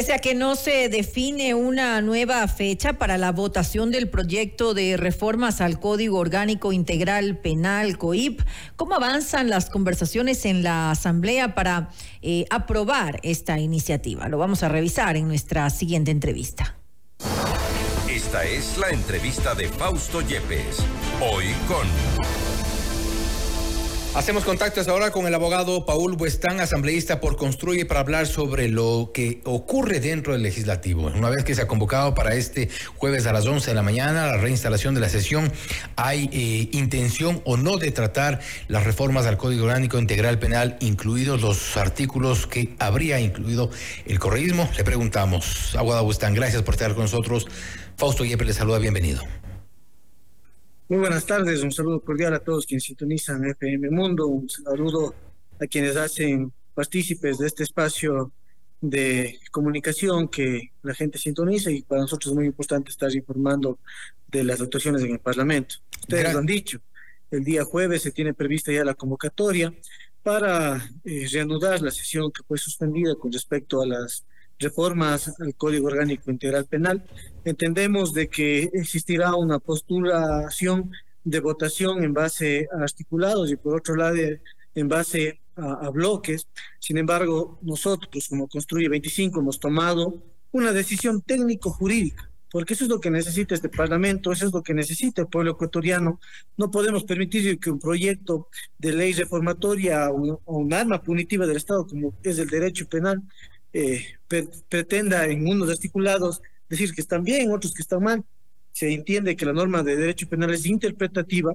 Pese a que no se define una nueva fecha para la votación del proyecto de reformas al Código Orgánico Integral Penal COIP, ¿cómo avanzan las conversaciones en la Asamblea para eh, aprobar esta iniciativa? Lo vamos a revisar en nuestra siguiente entrevista. Esta es la entrevista de Fausto Yepes, hoy con... Hacemos contactos ahora con el abogado Paul Buestán, asambleísta por Construye, para hablar sobre lo que ocurre dentro del legislativo. Una vez que se ha convocado para este jueves a las 11 de la mañana la reinstalación de la sesión, ¿hay eh, intención o no de tratar las reformas al Código Orgánico Integral Penal, incluidos los artículos que habría incluido el correísmo? Le preguntamos. Abogado Buestán, gracias por estar con nosotros. Fausto Yepes le saluda, bienvenido. Muy buenas tardes, un saludo cordial a todos quienes sintonizan FM Mundo, un saludo a quienes hacen partícipes de este espacio de comunicación que la gente sintoniza y para nosotros es muy importante estar informando de las actuaciones en el Parlamento. Ustedes lo han dicho, el día jueves se tiene prevista ya la convocatoria para eh, reanudar la sesión que fue suspendida con respecto a las reformas al Código Orgánico Integral Penal. Entendemos de que existirá una postulación de votación en base a articulados y por otro lado en base a, bloques. Sin embargo, nosotros como Construye 25 hemos tomado una decisión técnico-jurídica porque eso es lo que necesita este Parlamento, eso es lo que necesita el pueblo ecuatoriano. No podemos permitir que un proyecto de ley reformatoria o, un arma punitiva del Estado, como es el derecho penal, eh, pretenda en unos articulados decir que están bien, otros que están mal. Se entiende que la norma de derecho penal es interpretativa,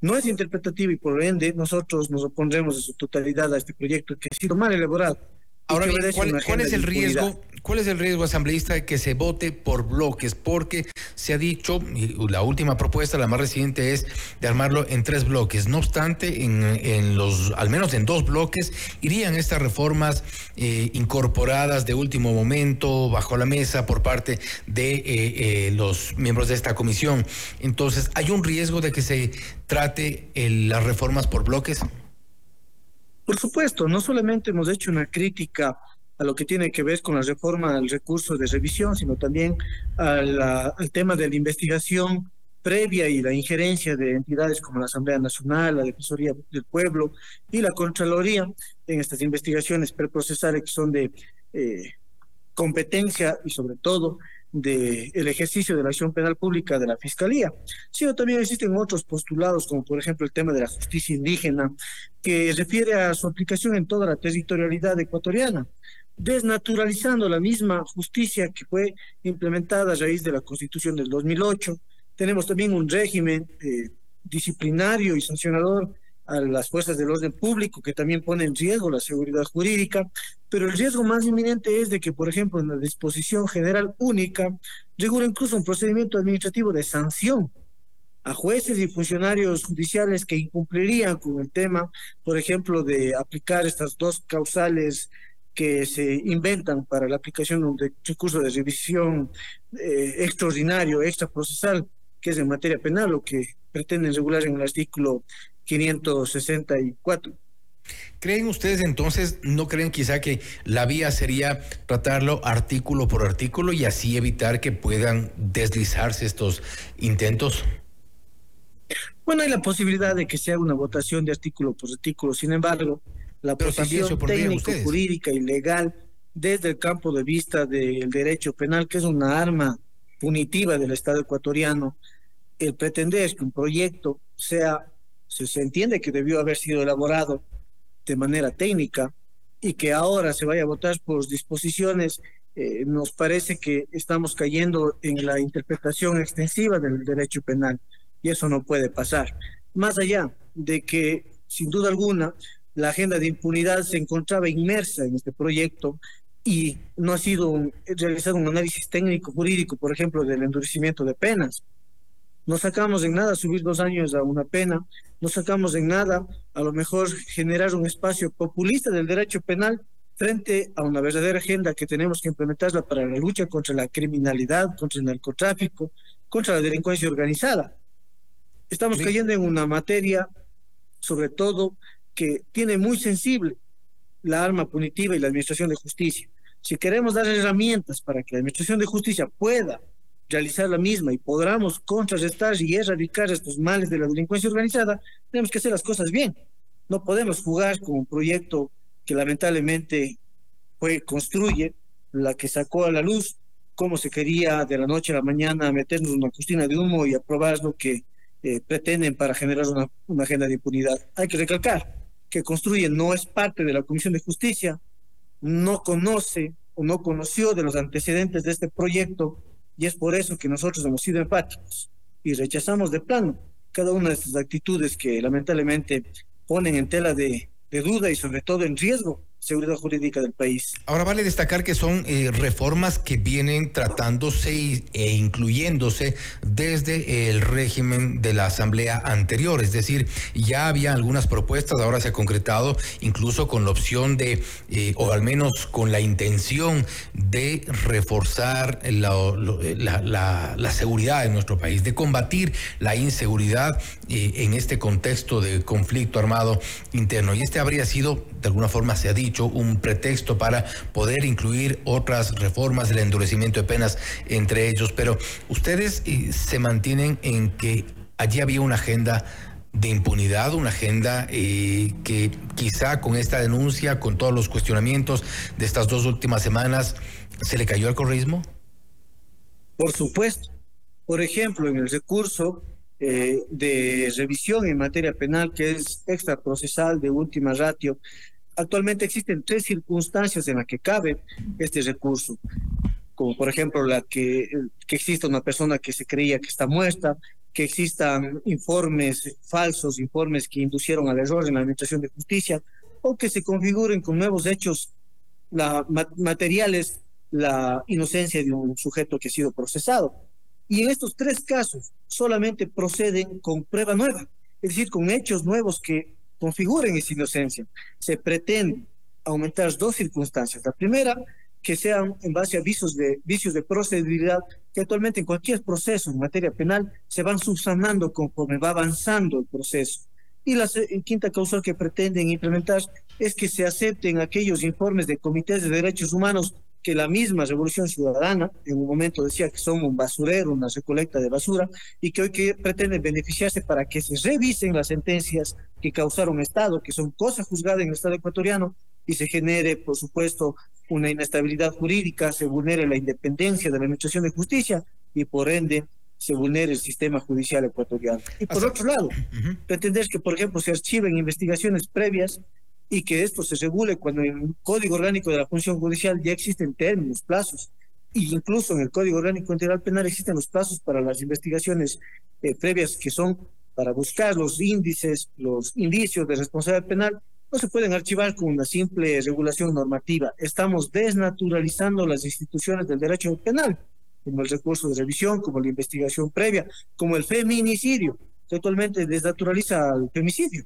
no es interpretativa y por ende nosotros nos opondremos en su totalidad a este proyecto que ha sido mal elaborado. Ahora bien, ¿cuál, es el riesgo? ¿Cuál es el riesgo asambleísta de que se vote por bloques? Porque se ha dicho, y la última propuesta, la más reciente, es de armarlo en tres bloques. No obstante, en, los, al menos en dos bloques, irían estas reformas eh, incorporadas de último momento, bajo la mesa, por parte de eh, eh, los miembros de esta comisión. Entonces, ¿hay un riesgo de que se trate las reformas por bloques? Por supuesto, no solamente hemos hecho una crítica a lo que tiene que ver con la reforma del recurso de revisión, sino también al tema de la investigación previa y la injerencia de entidades como la Asamblea Nacional, la Defensoría del Pueblo y la Contraloría en estas investigaciones preprocesales que son de eh, competencia y sobre todo del el ejercicio de la acción penal pública de la Fiscalía, sino también existen otros postulados, como por ejemplo el tema de la justicia indígena, que refiere a su aplicación en toda la territorialidad ecuatoriana, desnaturalizando la misma justicia que fue implementada a raíz de la Constitución del 2008. Tenemos también un régimen eh, disciplinario y sancionador a las fuerzas del orden público que también pone en riesgo la seguridad jurídica, pero el riesgo más inminente es de que, por ejemplo, en la disposición general única regula incluso un procedimiento administrativo de sanción a jueces y funcionarios judiciales que incumplirían con el tema, por ejemplo, de aplicar estas dos causales que se inventan para la aplicación de un recurso de revisión eh, extraordinario, extraprocesal, que es en materia penal, lo que pretenden regular en el artículo 564. ¿Creen ustedes entonces, no creen quizá que la vía sería tratarlo artículo por artículo y así evitar que puedan deslizarse estos intentos? Bueno, hay la posibilidad de que se haga una votación de artículo por artículo, sin embargo, la posición técnico, jurídica y legal desde el campo de vista del derecho penal, que es una arma punitiva del Estado ecuatoriano, el pretender que un proyecto sea se, entiende que debió haber sido elaborado de manera técnica y que ahora se vaya a votar por disposiciones, eh, nos parece que estamos cayendo en la interpretación extensiva del derecho penal y eso no puede pasar. Más allá de que, sin duda alguna, la agenda de impunidad se encontraba inmersa en este proyecto y no ha sido realizado un análisis técnico jurídico, por ejemplo, del endurecimiento de penas. No sacamos en nada subir dos años a una pena, no sacamos en nada a lo mejor generar un espacio populista del derecho penal frente a una verdadera agenda que tenemos que implementarla para la lucha contra la criminalidad, contra el narcotráfico, contra la delincuencia organizada. Estamos cayendo en una materia, sobre todo, que tiene muy sensible la arma punitiva y la administración de justicia. Si queremos dar herramientas para que la Administración de Justicia pueda realizar la misma y podamos contrarrestar y erradicar estos males de la delincuencia organizada, tenemos que hacer las cosas bien. No podemos jugar con un proyecto que lamentablemente fue, construye, la que sacó a la luz cómo se quería de la noche a la mañana meternos una costina de humo y aprobar lo que eh, pretenden para generar una, una agenda de impunidad. Hay que recalcar que construye no es parte de la Comisión de Justicia, no conoce o no conoció de los antecedentes de este proyecto y es por eso que nosotros hemos sido empáticos y rechazamos de plano cada una de estas actitudes que lamentablemente ponen en tela de, de duda y sobre todo en riesgo seguridad jurídica del país. Ahora vale destacar que son eh, reformas que vienen tratándose e incluyéndose desde el régimen de la asamblea anterior, es decir, ya había algunas propuestas, ahora se ha concretado incluso con la opción de, eh, o al menos con la intención de reforzar la, la, seguridad en nuestro país, de combatir la inseguridad eh, en este contexto de conflicto armado interno. Y este habría sido, de alguna forma se ha dicho, un pretexto para poder incluir otras reformas, el endurecimiento de penas entre ellos, pero ustedes eh, se mantienen en que allí había una agenda de impunidad, una agenda eh, que quizá con esta denuncia, con todos los cuestionamientos de estas dos últimas semanas, ¿se le cayó al correísmo? Por supuesto. Por ejemplo, en el recurso eh, de revisión en materia penal, que es extraprocesal de última ratio, Actualmente existen tres circunstancias en las que cabe este recurso, como por ejemplo la que, que exista una persona que se creía que está muerta, que existan informes falsos, informes que inducieron al error en la administración de justicia, o que se configuren con nuevos hechos materiales la inocencia de un sujeto que ha sido procesado. Y en estos tres casos solamente proceden con prueba nueva, es decir, con hechos nuevos que configuren esa inocencia. Se pretende aumentar dos circunstancias. La primera, que sean en base a vicios de, vicios de procedibilidad que actualmente en cualquier proceso en materia penal se van subsanando conforme va avanzando el proceso. Y la quinta causal que pretenden implementar es que se acepten aquellos informes de comités de derechos humanos que la misma Revolución Ciudadana en un momento decía que son un basurero, una recolecta de basura, y que hoy que pretenden beneficiarse para que se revisen las sentencias que causaron Estado, que son cosas juzgadas en el Estado ecuatoriano, y se genere, por supuesto, una inestabilidad jurídica, se vulnere la independencia de la Administración de Justicia y por ende se vulnere el sistema judicial ecuatoriano. Y por otro lado, pretender que, por ejemplo, se archiven investigaciones previas y que esto se regule cuando en el Código Orgánico de la Función Judicial ya existen términos, plazos, e incluso en el Código Orgánico Integral Penal existen los plazos para las investigaciones eh, previas que son para buscar los índices, los indicios de responsabilidad penal, no se pueden archivar con una simple regulación normativa. Estamos desnaturalizando las instituciones del derecho penal, como el recurso de revisión, como la investigación previa, como el feminicidio, que actualmente desnaturaliza el femicidio.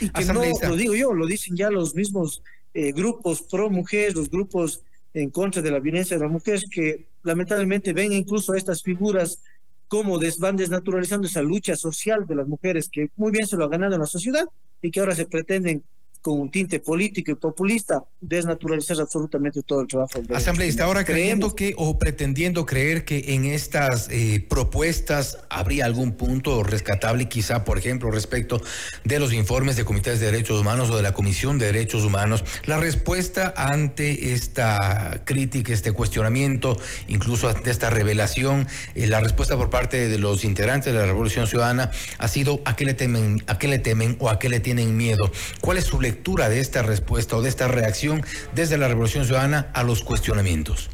Y que no lo digo yo, lo dicen ya los mismos eh, grupos pro mujer, los grupos en contra de la violencia de la mujer, que lamentablemente ven incluso a estas figuras como des, van desnaturalizando esa lucha social de las mujeres que muy bien se lo ha ganado en la sociedad y que ahora se pretenden con un tinte político y populista, desnaturalizar absolutamente todo el trabajo. Asambleísta, ahora creyendo que o pretendiendo creer que en estas eh, propuestas habría algún punto rescatable, quizá, por ejemplo, respecto de los informes de comités de derechos humanos o de la Comisión de Derechos Humanos, la respuesta ante esta crítica, este cuestionamiento, incluso ante esta revelación, eh, la respuesta por parte de los integrantes de la Revolución Ciudadana ha sido a qué le temen, a qué le temen o a qué le tienen miedo. ¿Cuál es su lectura? De esta respuesta o de esta reacción desde la Revolución Ciudadana a los cuestionamientos?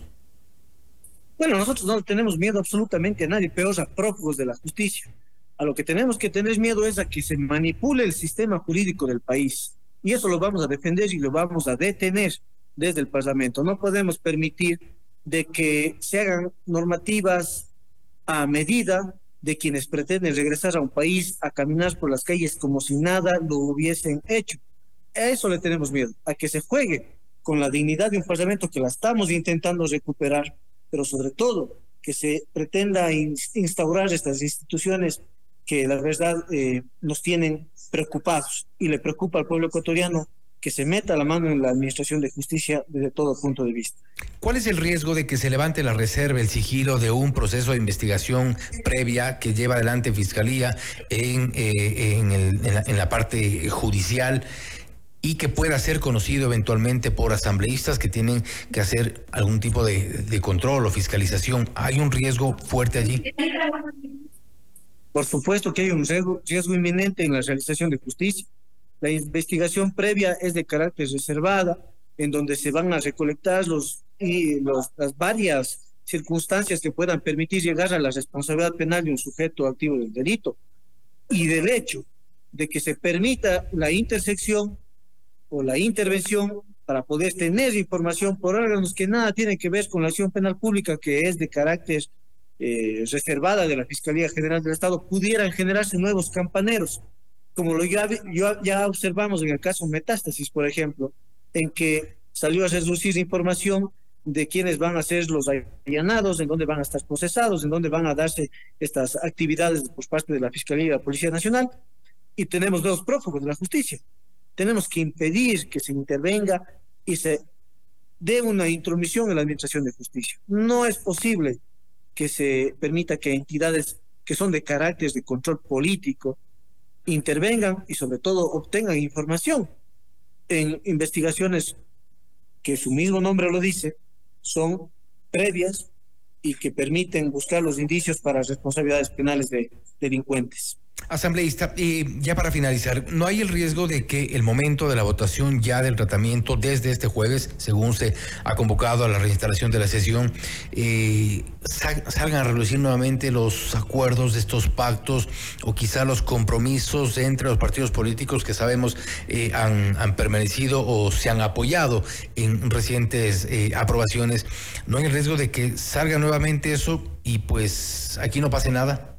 Bueno, nosotros no tenemos miedo absolutamente a nadie, peor a prófugos de la justicia. A lo que tenemos que tener miedo es a que se manipule el sistema jurídico del país. Y eso lo vamos a defender y lo vamos a detener desde el Parlamento. No podemos permitir de que se hagan normativas a medida de quienes pretenden regresar a un país a caminar por las calles como si nada lo hubiesen hecho. A eso le tenemos miedo, a que se juegue con la dignidad de un parlamento que la estamos intentando recuperar, pero sobre todo que se pretenda instaurar estas instituciones que la verdad eh, nos tienen preocupados y le preocupa al pueblo ecuatoriano que se meta la mano en la administración de justicia desde todo punto de vista. ¿Cuál es el riesgo de que se levante la reserva, el sigilo de un proceso de investigación previa que lleva adelante Fiscalía en, eh, en, la, parte judicial? Y que pueda ser conocido eventualmente por asambleístas que tienen que hacer algún tipo de, de, control o fiscalización. ¿Hay un riesgo fuerte allí? Por supuesto que hay un riesgo, riesgo inminente en la realización de justicia. La investigación previa es de carácter reservada, en donde se van a recolectar los, y los, las varias circunstancias que puedan permitir llegar a la responsabilidad penal de un sujeto activo del delito y del hecho de que se permita la intersección o la intervención para poder tener información por órganos que nada tienen que ver con la acción penal pública, que es de carácter eh, reservada de la Fiscalía General del Estado, pudieran generarse nuevos campaneros como lo ya, ya observamos en el caso Metástasis, por ejemplo, en que salió a reducir información de quiénes van a ser los allanados, en dónde van a estar procesados, en dónde van a darse estas actividades por parte de la Fiscalía y la Policía Nacional, y tenemos dos prófugos de la justicia. Tenemos que impedir que se intervenga y se dé una intromisión en la Administración de Justicia. No es posible que se permita que entidades que son de carácter de control político, intervengan y sobre todo obtengan información en investigaciones que su mismo nombre lo dice, son previas y que permiten buscar los indicios para responsabilidades penales de delincuentes. Asambleísta, y ya para finalizar, ¿no hay el riesgo de que el momento de la votación ya del tratamiento desde este jueves, según se ha convocado a la reinstalación de la sesión, eh, salgan a relucir nuevamente los acuerdos de estos pactos o quizá los compromisos entre los partidos políticos que sabemos eh, han, permanecido o se han apoyado en recientes eh, aprobaciones? ¿No hay el riesgo de que salga nuevamente eso y pues aquí no pase nada?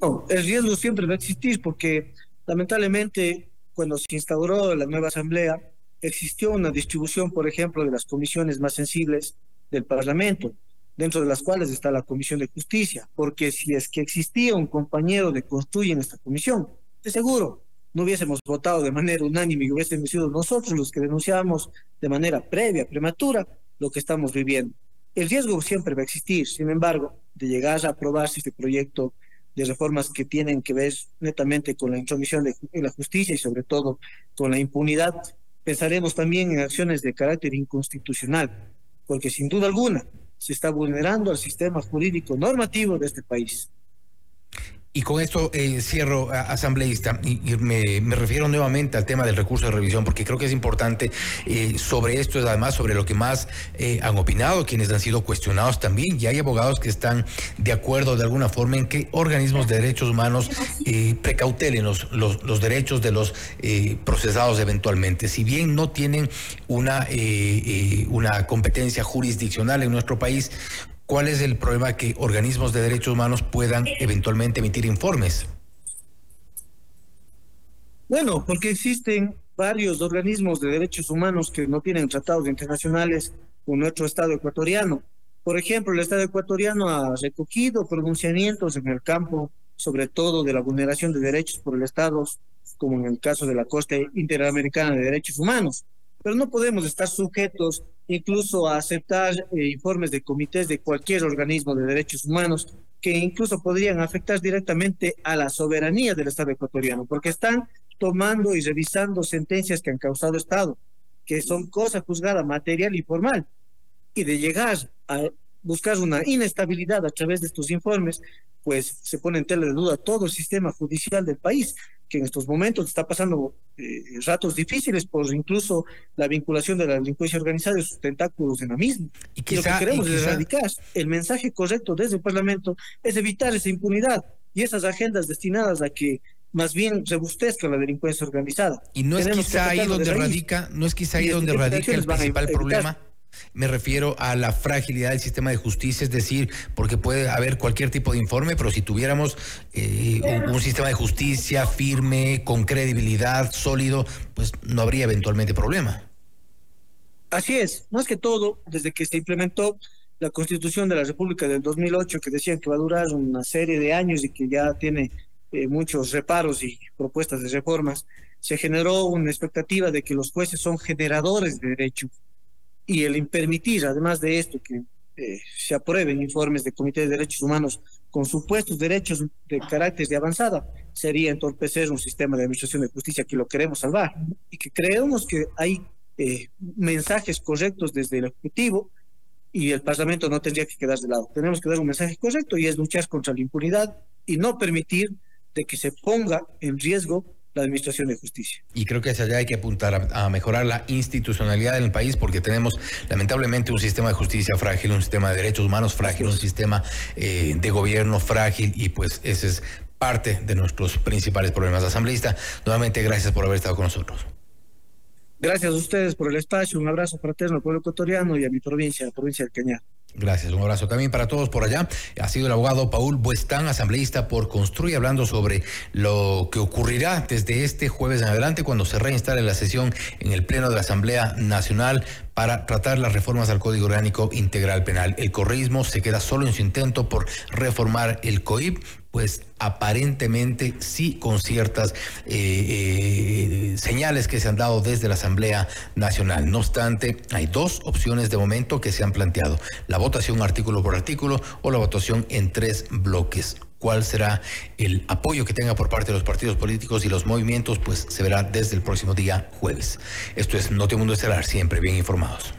No, el riesgo siempre va a existir porque lamentablemente cuando se instauró la nueva asamblea existió una distribución, por ejemplo, de las comisiones más sensibles del Parlamento, dentro de las cuales está la Comisión de Justicia, porque si es que existía un compañero de construir en esta comisión, de seguro no hubiésemos votado de manera unánime y hubiésemos sido nosotros los que denunciábamos de manera previa, prematura, lo que estamos viviendo. El riesgo siempre va a existir, sin embargo, de llegar a aprobarse este proyecto de reformas que tienen que ver netamente con la intromisión de, la justicia y sobre todo con la impunidad, pensaremos también en acciones de carácter inconstitucional, porque sin duda alguna se está vulnerando al sistema jurídico normativo de este país. Y con esto eh, cierro, asambleísta, y, me, refiero nuevamente al tema del recurso de revisión, porque creo que es importante eh, sobre esto, además sobre lo que más eh, han opinado, quienes han sido cuestionados también, y hay abogados que están de acuerdo de alguna forma en que organismos de derechos humanos precautelen los, los, los, derechos de los procesados eventualmente. Si bien no tienen una, una competencia jurisdiccional en nuestro país, ¿Cuál es el problema que organismos de derechos humanos puedan eventualmente emitir informes? Bueno, porque existen varios organismos de derechos humanos que no tienen tratados internacionales con nuestro Estado ecuatoriano. Por ejemplo, el Estado ecuatoriano ha recogido pronunciamientos en el campo, sobre todo de la vulneración de derechos por el Estado, como en el caso de la Corte Interamericana de Derechos Humanos pero no podemos estar sujetos incluso a aceptar eh, informes de comités de cualquier organismo de derechos humanos que incluso podrían afectar directamente a la soberanía del Estado ecuatoriano, porque están tomando y revisando sentencias que han causado Estado, que son cosa juzgada material y formal, y de llegar a buscar una inestabilidad a través de estos informes, pues se pone en tela de duda todo el sistema judicial del país, que en estos momentos está pasando eh, ratos difíciles por incluso la vinculación de la delincuencia organizada y sus tentáculos en la misma. Y, lo que queremos es erradicar. El mensaje correcto desde el Parlamento es evitar esa impunidad y esas agendas destinadas a que más bien rebustezca la delincuencia organizada. Y no es quizá ahí donde radica, no es quizá ahí donde radica el principal problema. Me refiero a la fragilidad del sistema de justicia, es decir, porque puede haber cualquier tipo de informe, pero si tuviéramos eh, un, sistema de justicia firme, con credibilidad, sólido, pues no habría eventualmente problema. Así es, más que todo, desde que se implementó la Constitución de la República del 2008, que decían que va a durar una serie de años y que ya tiene eh, muchos reparos y propuestas de reformas, se generó una expectativa de que los jueces son generadores de derechos y el impermitir, además de esto, que eh, se aprueben informes de Comité de Derechos Humanos con supuestos derechos de carácter de avanzada, sería entorpecer un sistema de administración de justicia que lo queremos salvar y que creemos que hay eh, mensajes correctos desde el Ejecutivo y el Parlamento no tendría que quedar de lado. Tenemos que dar un mensaje correcto y es luchar contra la impunidad y no permitir de que se ponga en riesgo la Administración de Justicia. Y creo que hacia allá hay que apuntar a, mejorar la institucionalidad en el país porque tenemos lamentablemente un sistema de justicia frágil, un sistema de derechos humanos frágil, un sistema eh, de gobierno frágil y pues ese es parte de nuestros principales problemas. Asambleísta, nuevamente gracias por haber estado con nosotros. Gracias a ustedes por el espacio, un abrazo fraterno al pueblo ecuatoriano y a mi provincia, la provincia del Cañar. Gracias, un abrazo también para todos por allá. Ha sido el abogado Paul Buestán, asambleísta por Construir, hablando sobre lo que ocurrirá desde este jueves en adelante cuando se reinstale la sesión en el Pleno de la Asamblea Nacional para tratar las reformas al Código Orgánico Integral Penal. El correísmo se queda solo en su intento por reformar el COIP, pues aparentemente sí con ciertas eh, eh, señales que se han dado desde la Asamblea Nacional. No obstante, hay dos opciones de momento que se han planteado, la votación artículo por artículo o la votación en tres bloques cuál será el apoyo que tenga por parte de los partidos políticos y los movimientos, pues se verá desde el próximo día jueves. Esto es Notimundo Estelar, siempre bien informados.